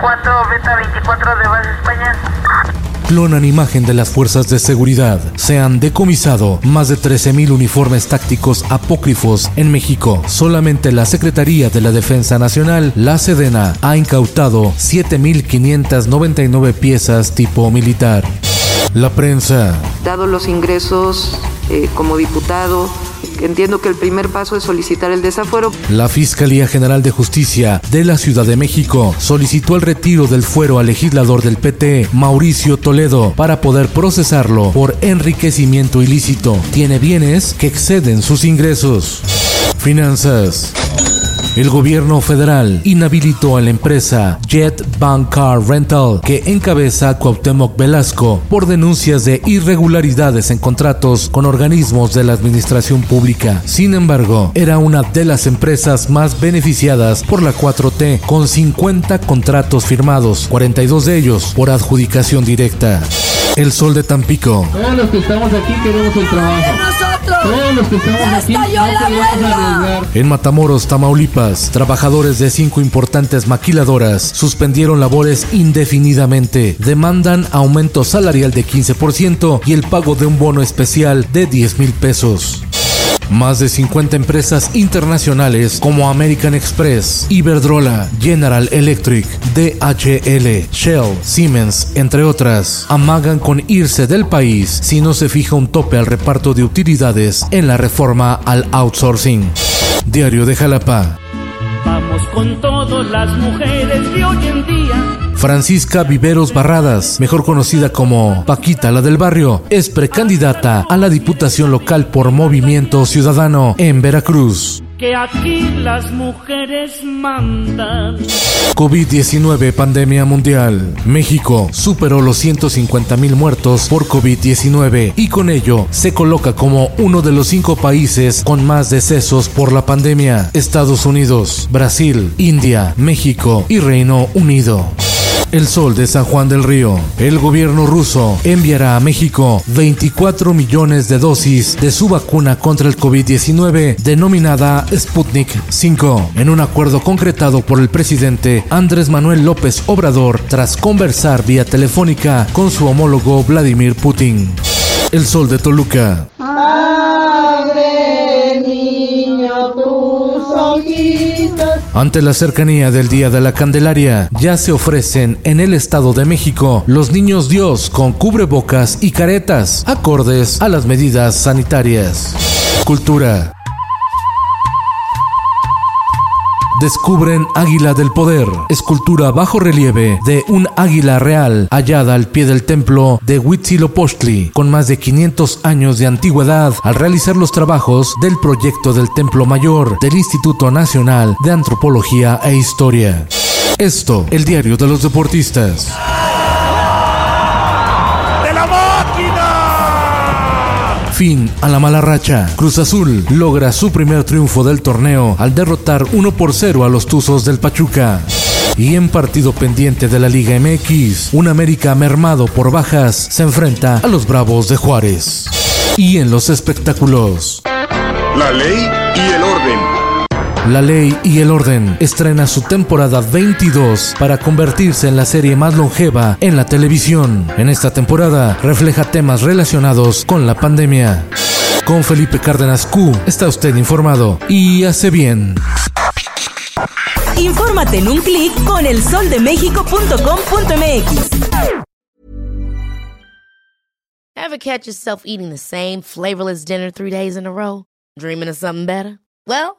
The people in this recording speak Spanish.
4 Beta 24 de base España. Clonan imagen de las fuerzas de seguridad. Se han decomisado más de 13.000 uniformes tácticos apócrifos en México. Solamente la Secretaría de la Defensa Nacional, la Sedena, ha incautado 7.599 piezas tipo militar. La prensa. Dado los ingresos eh, como diputado, entiendo que el primer paso es solicitar el desafuero. La Fiscalía General de Justicia de la Ciudad de México solicitó el retiro del fuero al legislador del PT, Mauricio Toledo, para poder procesarlo por enriquecimiento ilícito. Tiene bienes que exceden sus ingresos. Finanzas. El gobierno federal inhabilitó a la empresa Jet Bank Car Rental que encabeza Cuauhtémoc Velasco por denuncias de irregularidades en contratos con organismos de la administración pública. Sin embargo, era una de las empresas más beneficiadas por la 4T con 50 contratos firmados, 42 de ellos por adjudicación directa. El Sol de Tampico. Todos los que estamos aquí queremos el trabajo. Todos los que estamos aquí no. En Matamoros, Tamaulipas, trabajadores de cinco importantes maquiladoras suspendieron labores indefinidamente. Demandan aumento salarial de 15% y el pago de un bono especial de 10 mil pesos. Más de 50 empresas internacionales como American Express, Iberdrola, General Electric, DHL, Shell, Siemens, entre otras, amagan con irse del país si no se fija un tope al reparto de utilidades en la reforma al outsourcing. Diario de Jalapa. Vamos con todas las mujeres de hoy en día. Francisca Viveros Barradas, mejor conocida como Paquita la del barrio, es precandidata a la Diputación Local por Movimiento Ciudadano en Veracruz. Que aquí las mujeres mandan. COVID-19 pandemia mundial. México superó los 150 mil muertos por COVID-19 y con ello se coloca como uno de los cinco países con más decesos por la pandemia. Estados Unidos, Brasil, India, México y Reino Unido. El Sol de San Juan del Río. El gobierno ruso enviará a México 24 millones de dosis de su vacuna contra el COVID-19 denominada Sputnik 5 en un acuerdo concretado por el presidente Andrés Manuel López Obrador tras conversar vía telefónica con su homólogo Vladimir Putin. El Sol de Toluca. Ante la cercanía del Día de la Candelaria, ya se ofrecen en el Estado de México los niños Dios con cubrebocas y caretas, acordes a las medidas sanitarias. Cultura. Descubren Águila del Poder, escultura bajo relieve de un águila real hallada al pie del templo de Huitzilopochtli, con más de 500 años de antigüedad, al realizar los trabajos del proyecto del Templo Mayor del Instituto Nacional de Antropología e Historia. Esto, el diario de los deportistas. Fin a la mala racha. Cruz Azul logra su primer triunfo del torneo al derrotar 1 por 0 a los Tuzos del Pachuca. Y en partido pendiente de la Liga MX, un América mermado por bajas se enfrenta a los Bravos de Juárez. Y en los espectáculos. La ley y el orden. La Ley y el Orden estrena su temporada 22 para convertirse en la serie más longeva en la televisión. En esta temporada refleja temas relacionados con la pandemia. Con Felipe Cárdenas Q está usted informado y hace bien. Infórmate en un clic con elsoldemexico.com.mx. Ever catch yourself eating the same flavorless dinner three days in a row? Dreaming of something better? Well,